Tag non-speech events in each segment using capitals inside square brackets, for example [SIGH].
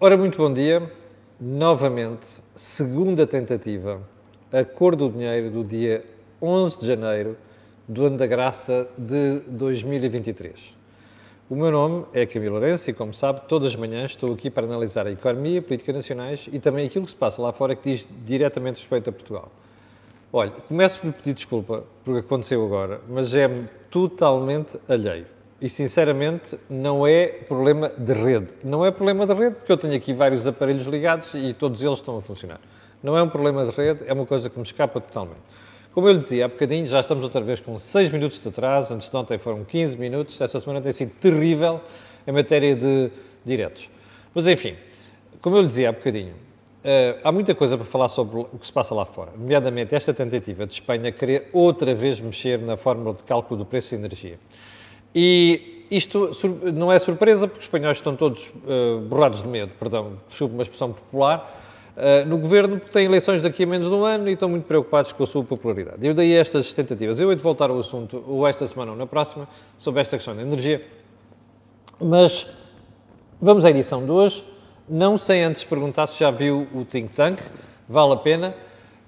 Ora, muito bom dia. Novamente, segunda tentativa, a cor do dinheiro do dia 11 de janeiro do ano da graça de 2023. O meu nome é Camilo Lourenço e, como sabe, todas as manhãs estou aqui para analisar a economia, política nacionais e também aquilo que se passa lá fora que diz diretamente respeito a Portugal. Olha, começo por pedir desculpa por o que aconteceu agora, mas é-me totalmente alheio. E, sinceramente, não é problema de rede. Não é problema de rede, porque eu tenho aqui vários aparelhos ligados e todos eles estão a funcionar. Não é um problema de rede, é uma coisa que me escapa totalmente. Como eu lhe dizia há bocadinho, já estamos outra vez com 6 minutos de atraso, antes de ontem foram 15 minutos, esta semana tem sido terrível em matéria de diretos. Mas, enfim, como eu lhe dizia há bocadinho, Uh, há muita coisa para falar sobre o que se passa lá fora, nomeadamente esta tentativa de Espanha querer outra vez mexer na fórmula de cálculo do preço de energia. E isto não é surpresa, porque os espanhóis estão todos uh, borrados de medo, perdão, desculpe uma expressão popular, uh, no governo, porque têm eleições daqui a menos de um ano e estão muito preocupados com a sua popularidade. Eu daí estas tentativas. Eu hei de voltar ao assunto, ou esta semana ou na próxima, sobre esta questão da energia, mas vamos à edição de hoje não sem antes perguntar se já viu o Think Tank, vale a pena,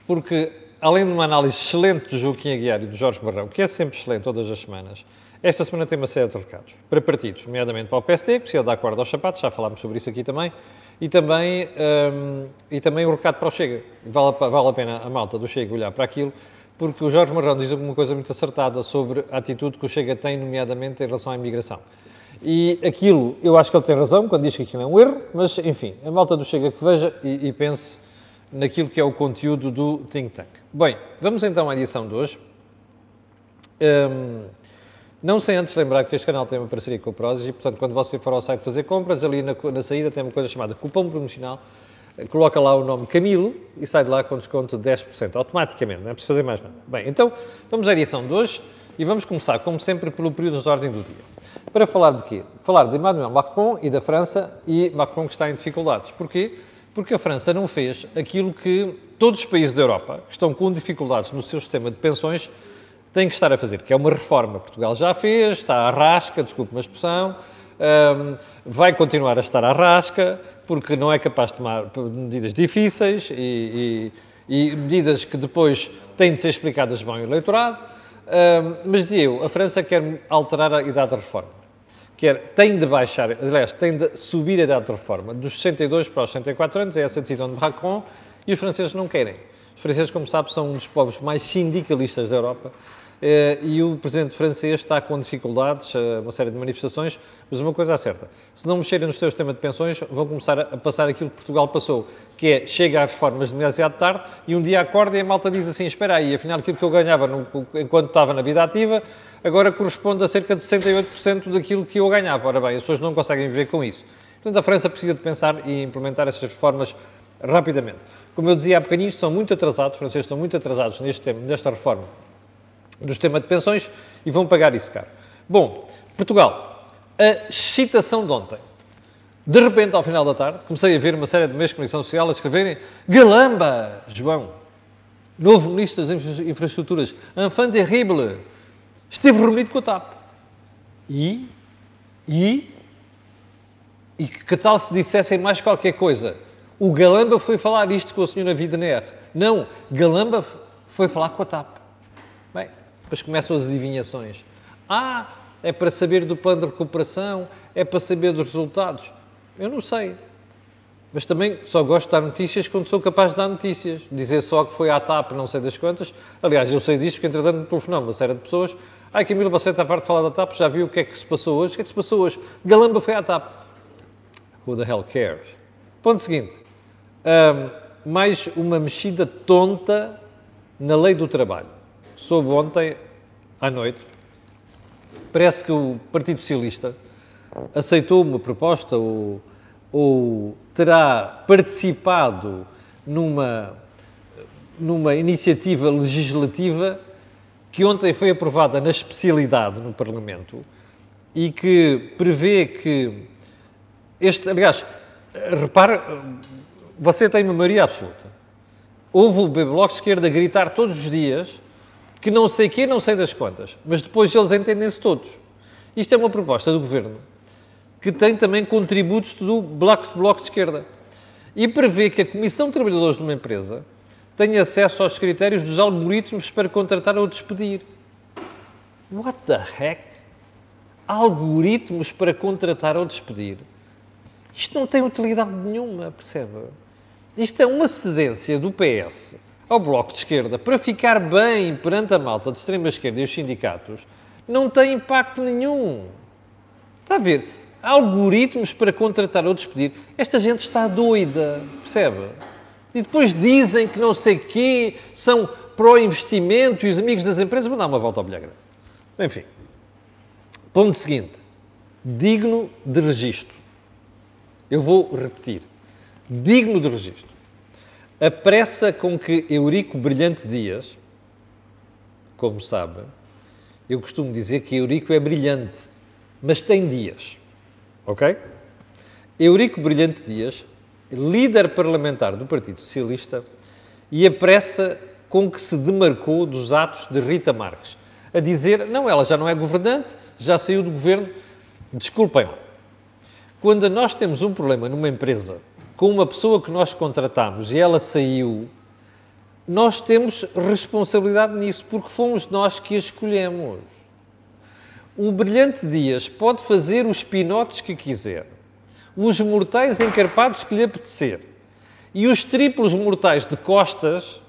porque além de uma análise excelente do Joaquim Aguiar e do Jorge Barrão, que é sempre excelente todas as semanas, esta semana tem uma série de recados para partidos, nomeadamente para o PST, que precisa dar corda aos sapatos, já falámos sobre isso aqui também, e também, um, e também um recado para o Chega. Vale, vale a pena a malta do Chega olhar para aquilo, porque o Jorge Marrão diz uma coisa muito acertada sobre a atitude que o Chega tem, nomeadamente em relação à imigração. E aquilo, eu acho que ele tem razão quando diz que aquilo é um erro, mas enfim, a malta do Chega que veja e, e pense naquilo que é o conteúdo do Think Tank. Bem, vamos então à edição de hoje. Um, não sem antes lembrar que este canal tem uma parceria com o Prozis e, portanto, quando você for ao site fazer compras, ali na, na saída tem uma coisa chamada cupom promocional, coloca lá o nome Camilo e sai de lá com desconto de 10%, automaticamente, não é preciso fazer mais nada. Bem, então, vamos à edição de hoje e vamos começar, como sempre, pelo período de ordem do dia. Para falar de quê? Falar de Emmanuel Macron e da França e Macron que está em dificuldades. Porquê? Porque a França não fez aquilo que todos os países da Europa que estão com dificuldades no seu sistema de pensões têm que estar a fazer, que é uma reforma. Portugal já fez, está à rasca, desculpe uma expressão, um, vai continuar a estar à rasca, porque não é capaz de tomar medidas difíceis e, e, e medidas que depois têm de ser explicadas bem ao eleitorado. Um, mas dizia eu, a França quer alterar a idade da reforma quer, tem de baixar, aliás, tem de subir a idade de reforma dos 62 para os 64 anos, é essa a decisão de Macron, e os franceses não querem. Os franceses, como sabe, são um dos povos mais sindicalistas da Europa, e o presidente francês está com dificuldades, eh, uma série de manifestações, mas uma coisa é certa, se não mexerem no seu sistema de pensões, vão começar a passar aquilo que Portugal passou, que é, chega às reformas demasiado tarde, e um dia acorda e a malta diz assim, espera aí, afinal aquilo que eu ganhava no, enquanto estava na vida ativa, agora corresponde a cerca de 68% daquilo que eu ganhava. Ora bem, as pessoas não conseguem viver com isso. Portanto, a França precisa de pensar e implementar essas reformas rapidamente. Como eu dizia há bocadinho, estão muito atrasados, os franceses estão muito atrasados neste tema, nesta reforma do sistema de pensões e vão pagar isso caro. Bom, Portugal, a excitação de ontem. De repente, ao final da tarde, comecei a ver uma série de meios de comunicação social a escreverem Galamba, João, novo Ministro das Infraestruturas, enfant terrible, esteve reunido com a TAP. E, e, e que tal se dissessem mais qualquer coisa? O Galamba foi falar isto com a senhora Widener. Não, Galamba foi falar com a TAP. Depois começam as adivinhações. Ah, é para saber do plano de recuperação, é para saber dos resultados. Eu não sei. Mas também só gosto de dar notícias quando sou capaz de dar notícias. Dizer só que foi à TAP, não sei das quantas. Aliás, eu sei disso porque, entretanto, me telefonou uma série de pessoas Ai, Camilo, você está farto de falar da TAP, já viu o que é que se passou hoje? O que é que se passou hoje? Galamba foi à TAP. Who the hell cares? Ponto seguinte. Um, mais uma mexida tonta na lei do trabalho. Soube ontem, à noite, parece que o Partido Socialista aceitou uma proposta ou, ou terá participado numa, numa iniciativa legislativa que ontem foi aprovada na especialidade no Parlamento e que prevê que este, aliás, repare, você tem uma maioria absoluta. Houve o Bloco de Esquerda gritar todos os dias que não sei quê, não sei das quantas, mas depois eles entendem-se todos. Isto é uma proposta do Governo que tem também contributos do bloco, bloco de esquerda. E prevê que a Comissão de Trabalhadores de uma empresa tenha acesso aos critérios dos algoritmos para contratar ou despedir. What the heck? Algoritmos para contratar ou despedir. Isto não tem utilidade nenhuma, percebe? Isto é uma cedência do PS ao Bloco de Esquerda para ficar bem perante a malta de extrema-esquerda e os sindicatos. Não tem impacto nenhum. Está a ver? Algoritmos para contratar ou despedir. Esta gente está doida, percebe? E depois dizem que não sei quê, são pró-investimento e os amigos das empresas vão dar uma volta ao bilhar Enfim. Ponto seguinte. Digno de registro. Eu vou repetir. Digno de registro. A pressa com que Eurico Brilhante Dias, como sabem, eu costumo dizer que Eurico é brilhante, mas tem dias. Ok? Eurico Brilhante Dias, líder parlamentar do Partido Socialista, e a pressa com que se demarcou dos atos de Rita Marques, a dizer: não, ela já não é governante, já saiu do governo. Desculpem lá. Quando nós temos um problema numa empresa com uma pessoa que nós contratamos e ela saiu, nós temos responsabilidade nisso, porque fomos nós que a escolhemos. O Brilhante Dias pode fazer os pinotes que quiser, os mortais encarpados que lhe apetecer e os triplos mortais de costas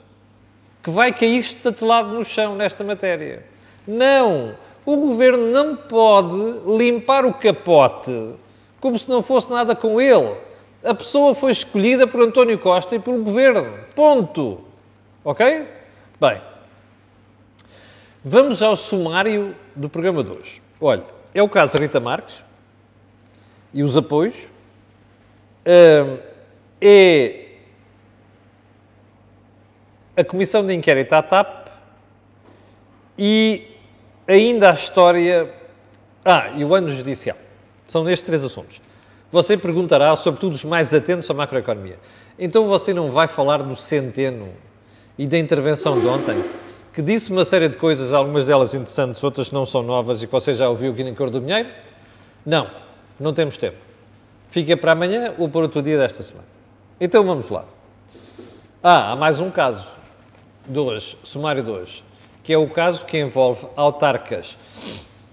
que vai cair estatelado no chão nesta matéria. Não! O governo não pode limpar o capote como se não fosse nada com ele. A pessoa foi escolhida por António Costa e pelo governo. Ponto. Ok? Bem, vamos ao sumário do programa de hoje. Olha, é o caso Rita Marques e os apoios. É a comissão de inquérito à TAP e ainda a história. Ah, e o ano judicial. São estes três assuntos. Você perguntará, sobretudo os mais atentos à macroeconomia, então você não vai falar do centeno e da intervenção de ontem, que disse uma série de coisas, algumas delas interessantes, outras não são novas e que você já ouviu aqui na Cor do Dinheiro? Não, não temos tempo. Fica para amanhã ou para outro dia desta semana. Então vamos lá. Ah, há mais um caso de hoje, sumário de hoje, que é o caso que envolve autarcas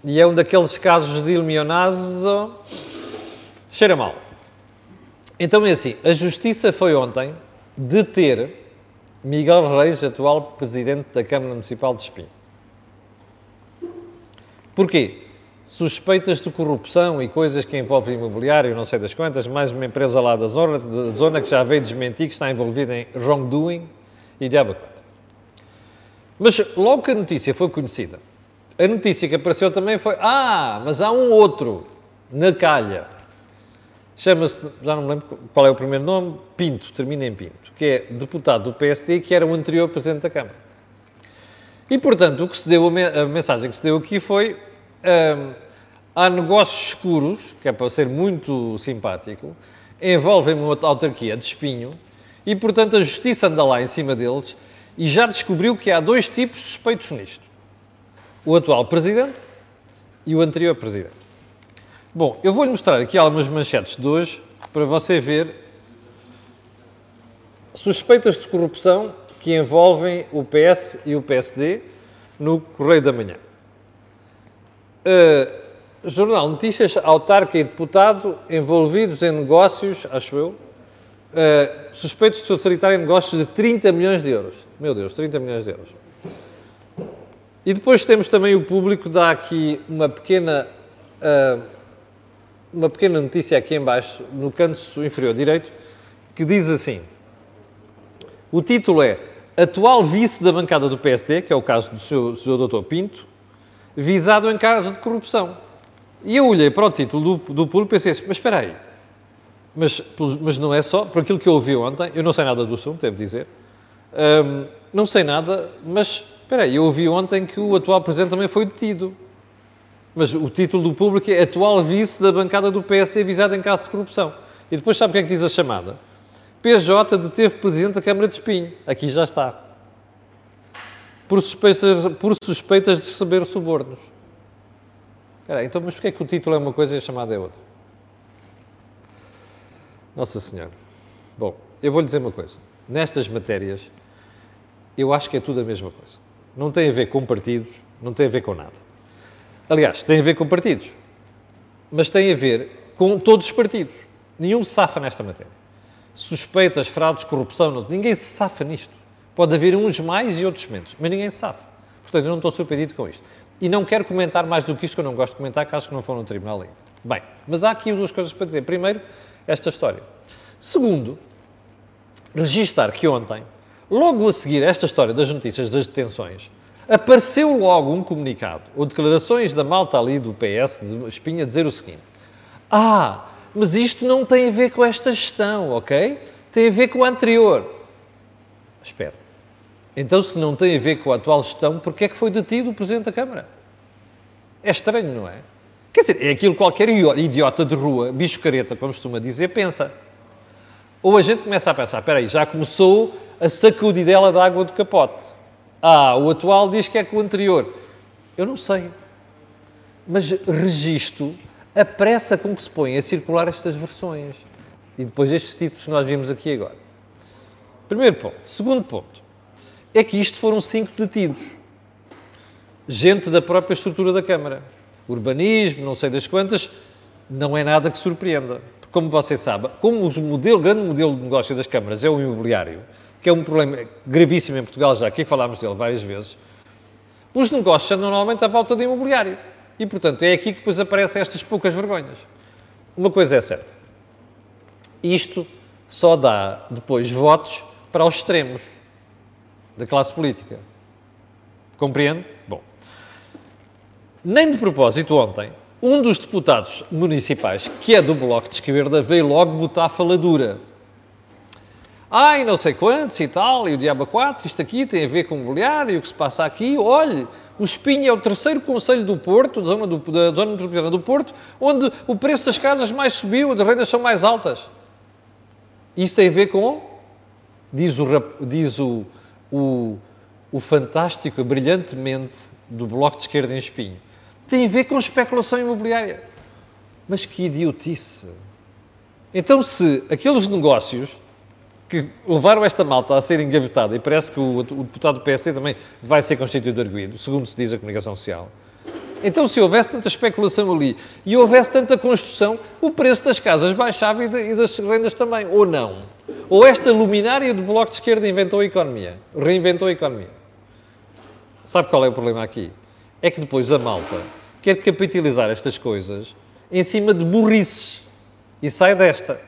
e é um daqueles casos de ilmionazo. Cheira mal. Então é assim: a Justiça foi ontem deter Miguel Reis, atual Presidente da Câmara Municipal de Espinho. Porquê? Suspeitas de corrupção e coisas que envolvem imobiliário, não sei das quantas, mais uma empresa lá da zona, da zona que já veio desmentir que está envolvida em wrongdoing e diabo Mas logo que a notícia foi conhecida, a notícia que apareceu também foi: ah, mas há um outro na calha. Chama-se, já não me lembro qual é o primeiro nome, Pinto, termina em Pinto, que é deputado do PSD, que era o anterior Presidente da Câmara. E, portanto, o que se deu, a mensagem que se deu aqui foi: hum, há negócios escuros, que é para ser muito simpático, envolvem uma autarquia de espinho, e, portanto, a justiça anda lá em cima deles e já descobriu que há dois tipos suspeitos nisto o atual presidente e o anterior presidente. Bom, eu vou-lhe mostrar aqui algumas manchetes de hoje para você ver suspeitas de corrupção que envolvem o PS e o PSD no Correio da Manhã. Uh, Jornal Notícias, autarca e deputado envolvidos em negócios, acho eu, uh, suspeitos de facilitar em negócios de 30 milhões de euros. Meu Deus, 30 milhões de euros. E depois temos também o público, dá aqui uma pequena, uh, uma pequena notícia aqui embaixo, no canto inferior direito, que diz assim, o título é Atual vice da bancada do PSD, que é o caso do seu Dr. Pinto, visado em caso de corrupção. E eu olhei para o título do, do público e pensei assim, mas espera aí, mas, mas não é só, por aquilo que eu ouvi ontem, eu não sei nada do assunto, devo dizer, um, não sei nada, mas Espera aí, eu ouvi ontem que o atual Presidente também foi detido. Mas o título do público é atual vice da bancada do PSD avisado em caso de corrupção. E depois sabe o que é que diz a chamada? PJ deteve Presidente da Câmara de Espinho. Aqui já está. Por suspeitas, por suspeitas de receber subornos. Espera aí, então, mas porquê é que o título é uma coisa e a chamada é outra? Nossa Senhora. Bom, eu vou lhe dizer uma coisa. Nestas matérias, eu acho que é tudo a mesma coisa. Não tem a ver com partidos, não tem a ver com nada. Aliás, tem a ver com partidos, mas tem a ver com todos os partidos. Nenhum se safa nesta matéria. Suspeitas, fraudes, corrupção, não, ninguém se safa nisto. Pode haver uns mais e outros menos, mas ninguém se safa. Portanto, eu não estou surpreendido com isto. E não quero comentar mais do que isto, que eu não gosto de comentar, acho que não foram no tribunal ainda. Bem, mas há aqui duas coisas para dizer. Primeiro, esta história. Segundo, registar que ontem, logo a seguir esta história das notícias das detenções, apareceu logo um comunicado, ou declarações da malta ali do PS, de Espinha, dizer o seguinte: Ah, mas isto não tem a ver com esta gestão, ok? Tem a ver com a anterior. Espera. Então, se não tem a ver com a atual gestão, porquê é que foi detido o Presidente da Câmara? É estranho, não é? Quer dizer, é aquilo que qualquer idiota de rua, bicho careta, como costuma dizer, pensa. Ou a gente começa a pensar, espera aí, já começou a sacudidela da água do capote. Ah, o atual diz que é com o anterior. Eu não sei. Mas registro a pressa com que se põem a circular estas versões. E depois estes títulos que nós vimos aqui agora. Primeiro ponto. Segundo ponto. É que isto foram cinco detidos. Gente da própria estrutura da Câmara. Urbanismo, não sei das quantas, não é nada que surpreenda como você sabe, como o modelo, grande modelo de negócio das câmaras é o imobiliário, que é um problema gravíssimo em Portugal, já aqui falámos dele várias vezes, os negócios andam normalmente à volta de imobiliário. E, portanto, é aqui que depois aparecem estas poucas vergonhas. Uma coisa é certa. Isto só dá depois votos para os extremos da classe política. Compreende? Bom. Nem de propósito, ontem, um dos deputados municipais, que é do Bloco de Esquerda, veio logo botar a faladura. Ai, não sei quantos e tal, e o Diabo 4, isto aqui tem a ver com o mobiliário, e o que se passa aqui. Olhe, o Espinho é o terceiro Conselho do Porto, da zona, do, da zona metropolitana do Porto, onde o preço das casas mais subiu, as rendas são mais altas. Isso tem a ver com, diz o, diz o, o, o fantástico, brilhantemente, do Bloco de Esquerda em Espinho tem a ver com especulação imobiliária. Mas que idiotice! Então, se aqueles negócios que levaram esta malta a ser engavetada, e parece que o, o deputado do PSD também vai ser constituído arguído, segundo se diz a comunicação social, então, se houvesse tanta especulação ali e houvesse tanta construção, o preço das casas baixava e, de, e das rendas também. Ou não? Ou esta luminária do Bloco de Esquerda inventou a economia, reinventou a economia. Sabe qual é o problema aqui? É que depois a malta quer capitalizar estas coisas em cima de burrices e sai desta.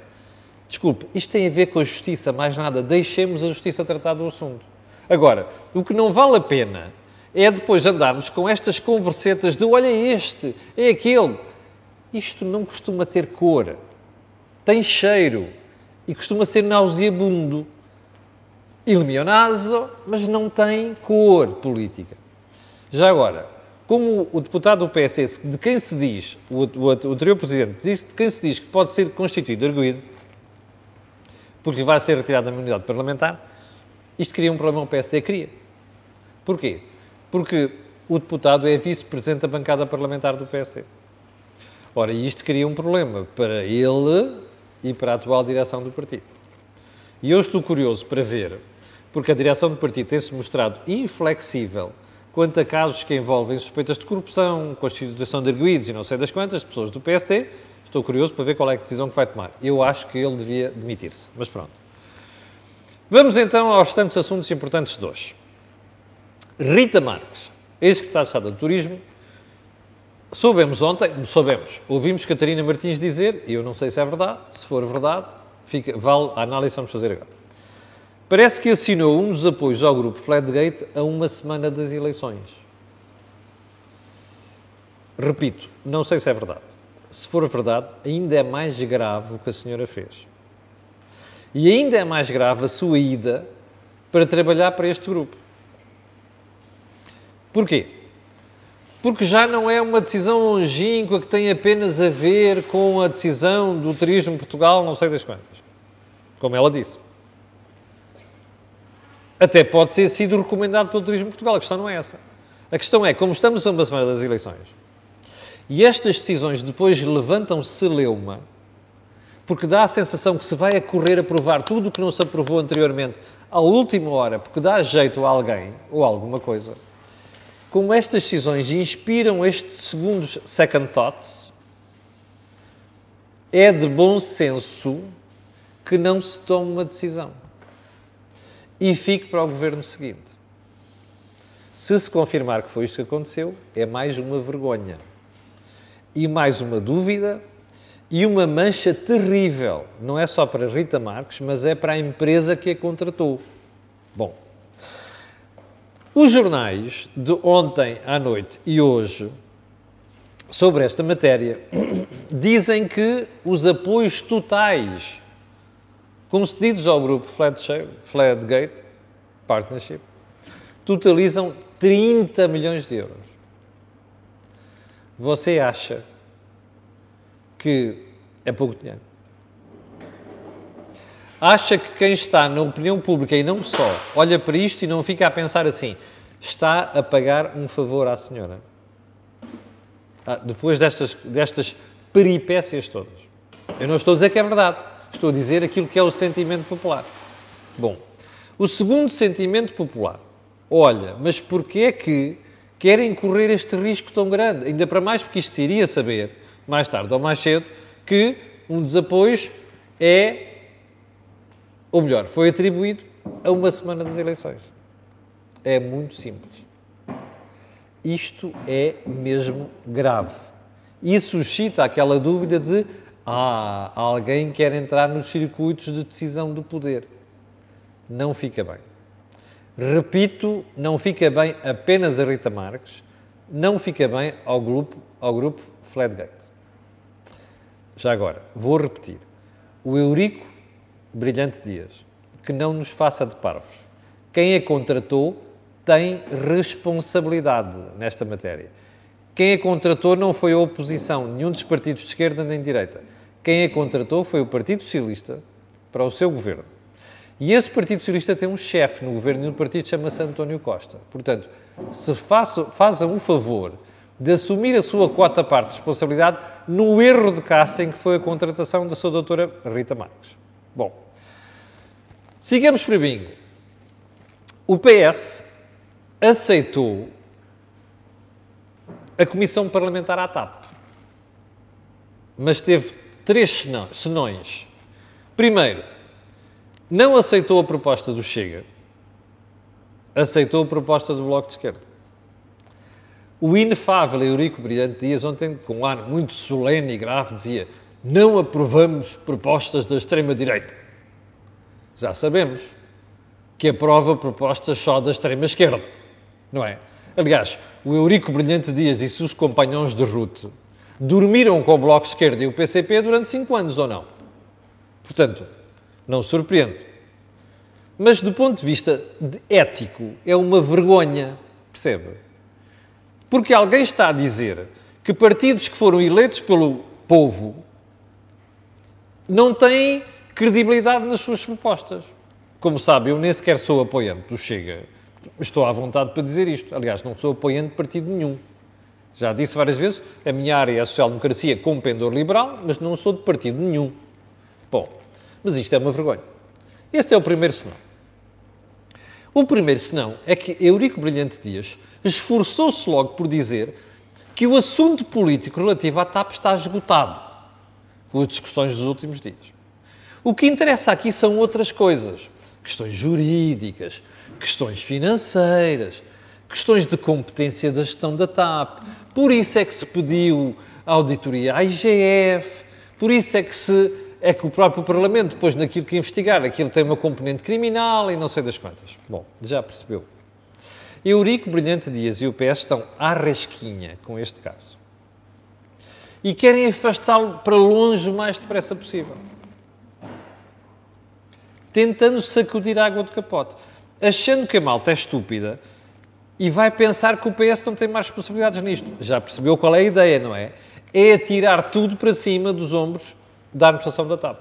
Desculpe, isto tem a ver com a justiça, mais nada. Deixemos a justiça tratar do assunto. Agora, o que não vale a pena é depois andarmos com estas conversetas de olha este, é aquele. Isto não costuma ter cor, tem cheiro e costuma ser nauseabundo. Ilumionazo, mas não tem cor política. Já agora, como o deputado do PS, de quem se diz, o, o, o anterior presidente, disse de quem se diz que pode ser constituído arguído, porque vai ser retirado da imunidade parlamentar, isto cria um problema ao PSD? Cria. Porquê? Porque o deputado é vice-presidente da bancada parlamentar do PSD. Ora, isto cria um problema para ele e para a atual direção do partido. E eu estou curioso para ver, porque a direção do partido tem-se mostrado inflexível quanto a casos que envolvem suspeitas de corrupção, constituição de arguídos e não sei das quantas, pessoas do PST, estou curioso para ver qual é a decisão que vai tomar. Eu acho que ele devia demitir-se, mas pronto. Vamos então aos tantos assuntos importantes de hoje. Rita Marques, ex-secretária de Turismo, soubemos ontem, soubemos, ouvimos Catarina Martins dizer, e eu não sei se é verdade, se for verdade, fica, vale a análise que vamos fazer agora parece que assinou um dos apoios ao grupo Flatgate a uma semana das eleições. Repito, não sei se é verdade. Se for verdade, ainda é mais grave o que a senhora fez. E ainda é mais grave a sua ida para trabalhar para este grupo. Porquê? Porque já não é uma decisão longínqua que tem apenas a ver com a decisão do turismo Portugal, não sei das quantas. Como ela disse. Até pode ter sido recomendado pelo Turismo Portugal. A questão não é essa. A questão é, como estamos a uma semana das eleições, e estas decisões depois levantam celeuma, porque dá a sensação que se vai a correr a tudo o que não se aprovou anteriormente à última hora, porque dá jeito a alguém ou a alguma coisa, como estas decisões inspiram estes segundos second thoughts, é de bom senso que não se tome uma decisão e fique para o governo seguinte. Se se confirmar que foi isto que aconteceu, é mais uma vergonha e mais uma dúvida e uma mancha terrível. Não é só para Rita Marques, mas é para a empresa que a contratou. Bom, os jornais de ontem à noite e hoje sobre esta matéria [COUGHS] dizem que os apoios totais concedidos ao grupo Flatgate Partnership totalizam 30 milhões de euros. Você acha que é pouco dinheiro? Acha que quem está na opinião pública e não só olha para isto e não fica a pensar assim, está a pagar um favor à senhora? Ah, depois destas, destas peripécias todas. Eu não estou a dizer que é verdade, estou a dizer aquilo que é o sentimento popular. Bom, o segundo sentimento popular, olha, mas porquê é que querem correr este risco tão grande? Ainda para mais porque isto se iria saber, mais tarde ou mais cedo, que um dos apoios é, ou melhor, foi atribuído a uma semana das eleições. É muito simples. Isto é mesmo grave. E suscita aquela dúvida de ah, alguém quer entrar nos circuitos de decisão do poder. Não fica bem. Repito, não fica bem apenas a Rita Marques, não fica bem ao grupo, ao grupo Flatgate. Já agora, vou repetir. O Eurico Brilhante Dias, que não nos faça de parvos. Quem a contratou tem responsabilidade nesta matéria. Quem a contratou não foi a oposição, nenhum dos partidos de esquerda nem de direita. Quem a contratou foi o Partido Socialista para o seu governo. E esse Partido Socialista tem um chefe no governo e o partido chama-se António Costa. Portanto, se façam o favor de assumir a sua quota parte de responsabilidade no erro de casting que foi a contratação da sua doutora Rita Marques. Bom, sigamos para bingo. O PS aceitou a Comissão Parlamentar à TAP. Mas teve três senões. Primeiro, não aceitou a proposta do Chega, aceitou a proposta do Bloco de Esquerda. O inefável Eurico Brilhante Dias, ontem, com um ar muito solene e grave, dizia: Não aprovamos propostas da extrema-direita. Já sabemos que aprova propostas só da extrema-esquerda não é? Aliás, o Eurico Brilhante Dias e seus companhões de ruta dormiram com o Bloco de Esquerda e o PCP durante cinco anos, ou não? Portanto, não surpreende. Mas, do ponto de vista de ético, é uma vergonha, percebe? Porque alguém está a dizer que partidos que foram eleitos pelo povo não têm credibilidade nas suas propostas. Como sabe, eu nem sequer sou apoiante do Chega Estou à vontade para dizer isto. Aliás, não sou apoiante de partido nenhum. Já disse várias vezes, a minha área é a social-democracia com pendor liberal, mas não sou de partido nenhum. Bom, mas isto é uma vergonha. Este é o primeiro senão. O primeiro senão é que Eurico Brilhante Dias esforçou-se logo por dizer que o assunto político relativo à TAP está esgotado com as discussões dos últimos dias. O que interessa aqui são outras coisas, questões jurídicas, questões financeiras, questões de competência da gestão da TAP. Por isso é que se pediu auditoria à IGF, por isso é que se é que o próprio Parlamento, depois naquilo que investigar, aquilo tem uma componente criminal e não sei das quantas. Bom, já percebeu. Eurico Brilhante Dias e o PS estão à rasquinha com este caso. E querem afastá-lo para longe o mais depressa possível. Tentando sacudir a água do capote achando que a malta é estúpida e vai pensar que o PS não tem mais responsabilidades nisto. Já percebeu qual é a ideia, não é? É atirar tudo para cima dos ombros da administração da TAP.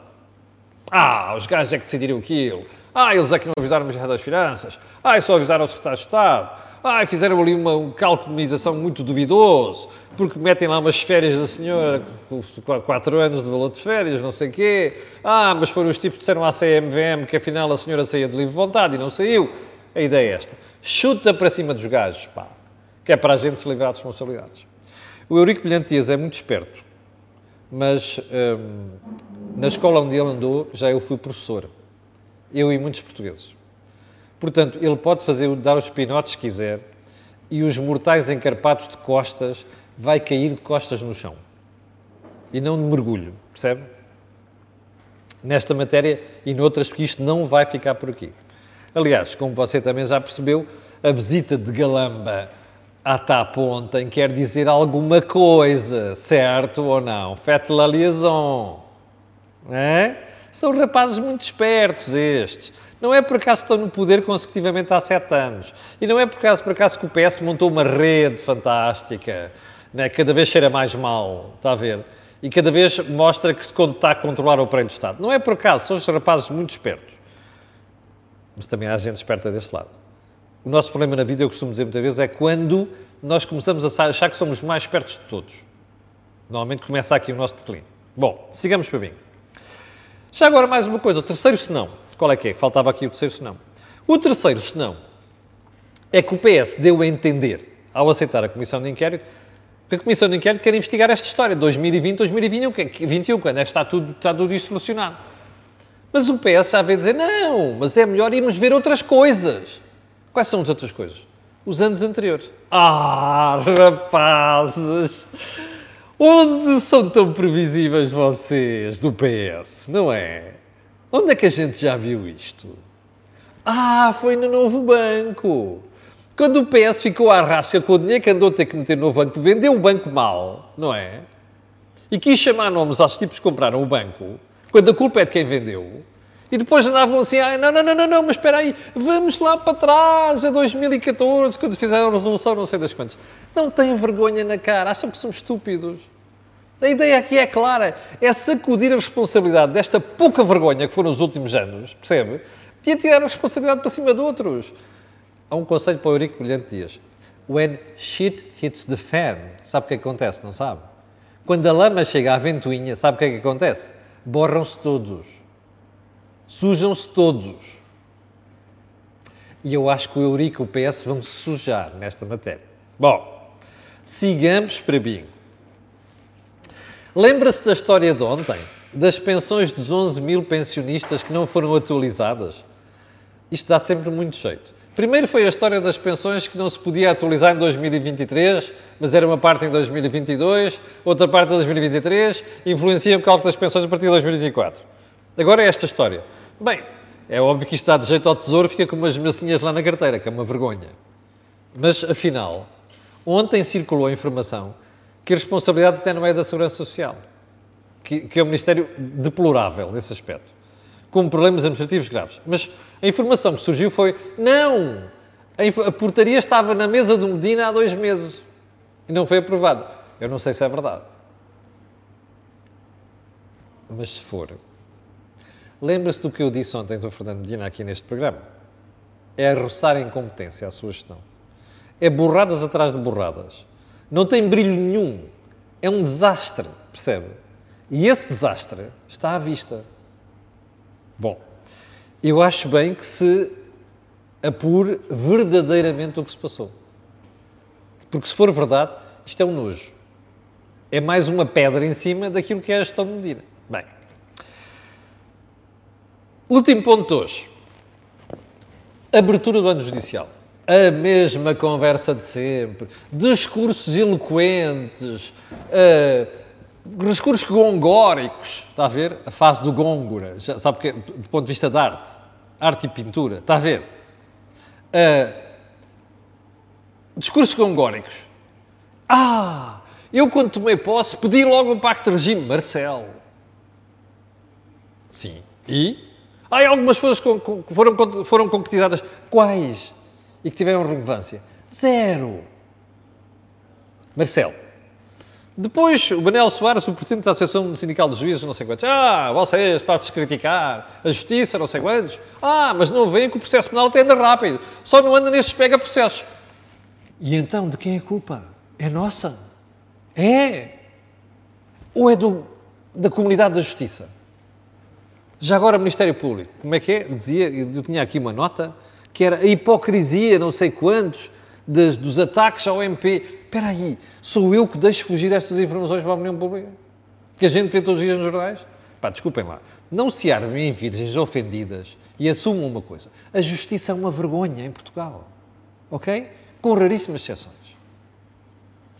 Ah, os gajos é que decidiram aquilo. Ah, eles é que não avisaram o Ministério das Finanças. Ah, só avisaram o Secretário de Estado. Ah, fizeram ali uma, um cálculo de muito duvidoso, porque metem lá umas férias da senhora, com 4 anos de valor de férias, não sei o quê. Ah, mas foram os tipos que disseram à CMVM que afinal a senhora saía de livre vontade e não saiu. A ideia é esta. Chuta para cima dos gajos, pá. Que é para a gente se livrar de responsabilidades. O Eurico Brilhante Dias é muito esperto, mas hum, na escola onde ele andou, já eu fui professor. Eu e muitos portugueses. Portanto, ele pode fazer, dar os pinotes se quiser, e os mortais encarpados de costas vai cair de costas no chão. E não de mergulho, percebe? Nesta matéria e noutras, porque isto não vai ficar por aqui. Aliás, como você também já percebeu, a visita de Galamba à TAP ontem quer dizer alguma coisa, certo ou não? Faites la liaison. É? São rapazes muito espertos estes. Não é por acaso que estão no poder consecutivamente há sete anos. E não é por acaso, por acaso que o PS montou uma rede fantástica. Né? Cada vez cheira mais mal, está a ver? E cada vez mostra que se está a controlar o aparelho do Estado. Não é por acaso, são os rapazes muito espertos. Mas também há gente esperta deste lado. O nosso problema na vida, eu costumo dizer muitas vezes, é quando nós começamos a achar que somos mais espertos de todos. Normalmente começa aqui o nosso declínio. Bom, sigamos para mim. Já agora mais uma coisa, o terceiro senão. Qual é que é? Faltava aqui o terceiro senão. O terceiro senão é que o PS deu a entender, ao aceitar a Comissão de Inquérito, que a Comissão de Inquérito quer investigar esta história, 2020, 2021, quando é está tudo, está tudo isto solucionado. Mas o PS já veio dizer, não, mas é melhor irmos ver outras coisas. Quais são as outras coisas? Os anos anteriores. Ah, rapazes! Onde são tão previsíveis vocês do PS, não é? Onde é que a gente já viu isto? Ah, foi no novo banco. Quando o PS ficou à rasca com o dinheiro que andou a ter que meter no banco, vendeu o banco mal, não é? E quis chamar nomes aos tipos que compraram o banco, quando a culpa é de quem vendeu. E depois andavam assim, ah, não, não, não, não, não, mas espera aí, vamos lá para trás, a 2014, quando fizeram a resolução, não sei das quantas. Não têm vergonha na cara, acham que são estúpidos. A ideia aqui é clara, é sacudir a responsabilidade desta pouca vergonha que foram os últimos anos, percebe? E tirar a responsabilidade para cima de outros. Há um conselho para o Eurico Brilhante Dias. When shit hits the fan, sabe o que, é que acontece, não sabe? Quando a lama chega à ventoinha, sabe o que é que acontece? Borram-se todos. Sujam-se todos. E eu acho que o Eurico e o PS vão se sujar nesta matéria. Bom, sigamos para bingo. Lembra-se da história de ontem? Das pensões dos 11 mil pensionistas que não foram atualizadas? Isto dá sempre muito jeito. Primeiro foi a história das pensões que não se podia atualizar em 2023, mas era uma parte em 2022, outra parte em 2023, influencia o cálculo das pensões a partir de 2024. Agora é esta história. Bem, é óbvio que isto dá de jeito ao tesouro, fica com umas massinhas lá na carteira, que é uma vergonha. Mas, afinal, ontem circulou a informação que a responsabilidade até não é da Segurança Social, que, que é um Ministério deplorável nesse aspecto, com problemas administrativos graves. Mas a informação que surgiu foi: não, a portaria estava na mesa do Medina há dois meses e não foi aprovada. Eu não sei se é verdade. Mas se for, lembra-se do que eu disse ontem do Fernando Medina aqui neste programa. É roçar a incompetência à sua gestão. É borradas atrás de borradas não tem brilho nenhum. É um desastre, percebe? E esse desastre está à vista. Bom, eu acho bem que se apure verdadeiramente o que se passou. Porque se for verdade, isto é um nojo. É mais uma pedra em cima daquilo que é a gestão de medida. Bem. Último ponto hoje. Abertura do ano judicial a mesma conversa de sempre, discursos eloquentes, uh, discursos gongóricos, está a ver? A fase do Góngora, já, sabe porque, do ponto de vista da arte, arte e pintura, está a ver? Uh, discursos gongóricos. Ah, eu quando tomei posse pedi logo um pacto de regime, Marcelo. Sim. E? Há algumas coisas que foram, foram concretizadas. Quais? e que tiveram relevância? Zero. Marcelo. Depois, o Manel Soares, o presidente da Associação Sindical dos Juízes, não sei quantos. Ah, vocês fazem criticar a justiça, não sei quantos. Ah, mas não veem que o processo penal até anda rápido. Só não anda nestes pega-processos. E então, de quem é a culpa? É nossa? É! Ou é do, da comunidade da justiça? Já agora, Ministério Público, como é que é? Dizia, eu tinha aqui uma nota, que era a hipocrisia, não sei quantos, dos, dos ataques ao MP. Espera aí, sou eu que deixo fugir estas informações para a opinião pública? Que a gente vê todos os dias nos jornais? Pá, desculpem lá. Não se armem em virgens ofendidas e assumam uma coisa. A justiça é uma vergonha em Portugal. Ok? Com raríssimas exceções.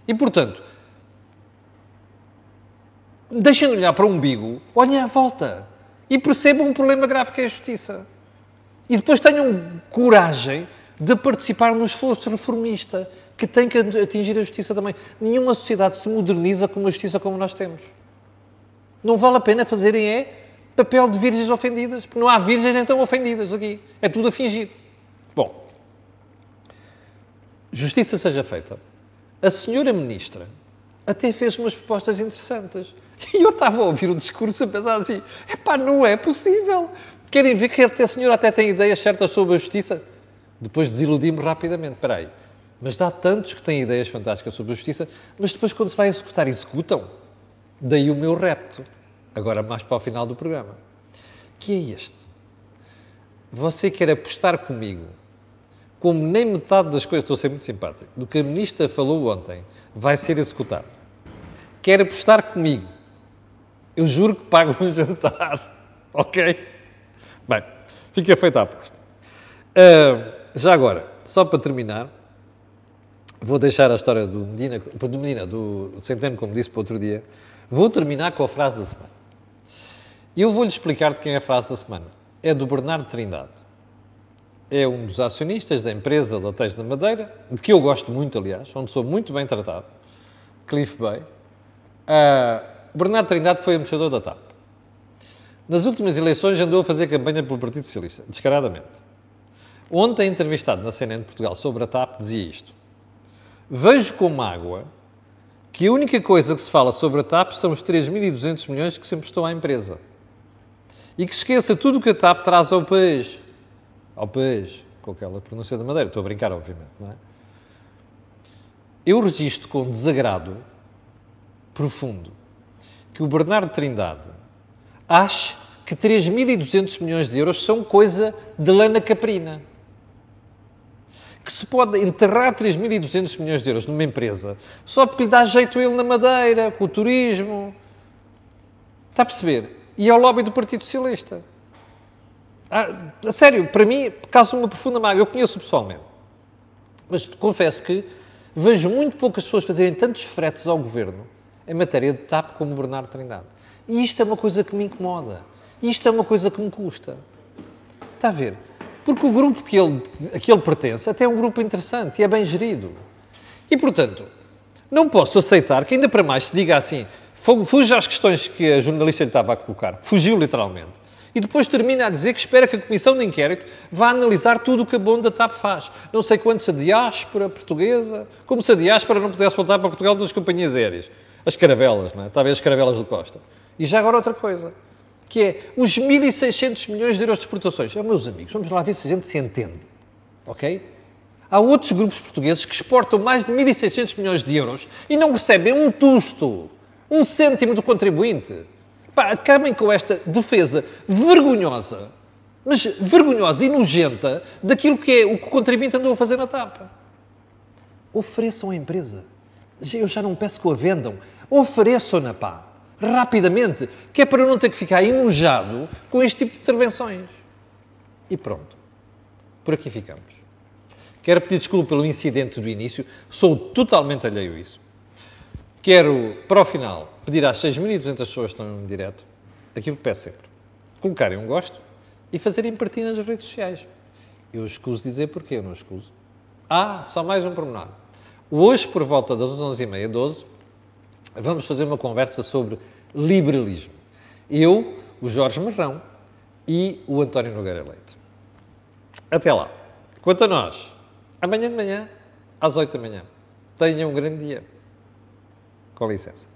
E, portanto, deixem de olhar para o umbigo, olhem à volta e percebam um problema grave que é a justiça. E depois tenham coragem de participar no esforço reformista que tem que atingir a justiça também. Nenhuma sociedade se moderniza com uma justiça como nós temos. Não vale a pena fazerem é papel de virgens ofendidas, porque não há virgens então ofendidas aqui. É tudo a fingir. Bom, justiça seja feita. A senhora ministra até fez umas propostas interessantes. [LAUGHS] E eu estava a ouvir o discurso a pensar assim: epá, não é possível. Querem ver que a senhora até tem ideias certas sobre a justiça? Depois desiludi-me rapidamente. Espera aí. Mas dá tantos que têm ideias fantásticas sobre a justiça, mas depois, quando se vai executar, executam. Daí o meu repto. Agora, mais para o final do programa. Que é este. Você quer apostar comigo, como nem metade das coisas, estou a ser muito simpático, do que a ministra falou ontem vai ser executado. Quer apostar comigo. Eu juro que pago um [LAUGHS] jantar. Ok? Bem, fica feita a aposta. Uh, já agora, só para terminar, vou deixar a história do Medina, do Medina, do Centeno, como disse para outro dia, vou terminar com a frase da semana. Eu vou-lhe explicar de quem é a frase da semana. É do Bernardo Trindade. É um dos acionistas da empresa Lateijo da Madeira, de que eu gosto muito, aliás, onde sou muito bem tratado, Cliff Bay. Uh, Bernardo Trindade foi embaixador da TAP. Nas últimas eleições andou a fazer campanha pelo Partido Socialista, descaradamente. Ontem, entrevistado na CNN de Portugal sobre a TAP, dizia isto. Vejo com mágoa que a única coisa que se fala sobre a TAP são os 3.200 milhões que sempre estou à empresa. E que esqueça tudo o que a TAP traz ao país. Ao país, com aquela pronúncia da madeira. Estou a brincar, obviamente, não é? Eu registro com desagrado profundo que o Bernardo Trindade ache que 3.200 milhões de euros são coisa de lana caprina que se pode enterrar 3.200 milhões de euros numa empresa só porque lhe dá jeito ele na madeira, com o turismo. Está a perceber? E ao lobby do Partido Socialista. Ah, a sério, para mim, causa uma profunda mágoa. Eu conheço pessoalmente. Mas confesso que vejo muito poucas pessoas fazerem tantos fretes ao governo em matéria de TAP como Bernardo Trindade. E isto é uma coisa que me incomoda. Isto é uma coisa que me custa. Está a ver? Porque o grupo que ele, a que ele pertence até é um grupo interessante e é bem gerido. E, portanto, não posso aceitar que ainda para mais se diga assim, fuja às questões que a jornalista lhe estava a colocar. Fugiu literalmente. E depois termina a dizer que espera que a Comissão de Inquérito vá analisar tudo o que a Bonda TAP faz. Não sei quantos a diáspora portuguesa, como se a diáspora não pudesse voltar para Portugal das companhias aéreas. As caravelas, não é? Talvez as caravelas do Costa. E já agora outra coisa que é os 1.600 milhões de euros de exportações. Oh, meus amigos, vamos lá ver se a gente se entende. Ok? Há outros grupos portugueses que exportam mais de 1.600 milhões de euros e não recebem um tusto, um cêntimo do contribuinte. Pá, acabem com esta defesa vergonhosa, mas vergonhosa e nojenta daquilo que é o que o contribuinte andou a fazer na tapa. Ofereçam a empresa. Eu já não peço que a vendam. Ofereçam-na, pá rapidamente, que é para eu não ter que ficar enojado com este tipo de intervenções. E pronto. Por aqui ficamos. Quero pedir desculpa pelo incidente do início, sou totalmente alheio a isso. Quero, para o final, pedir às 6.200 pessoas que estão no direto, aquilo que peço sempre, colocarem um gosto e fazerem partir nas redes sociais. Eu escuso dizer porquê, eu não escuso. Ah, só mais um pormenor. Hoje, por volta das 11h30, 12 vamos fazer uma conversa sobre liberalismo. Eu, o Jorge Marrão e o António Nogueira Leite. Até lá. Quanto a nós, amanhã de manhã, às 8 da manhã. Tenham um grande dia. Com licença.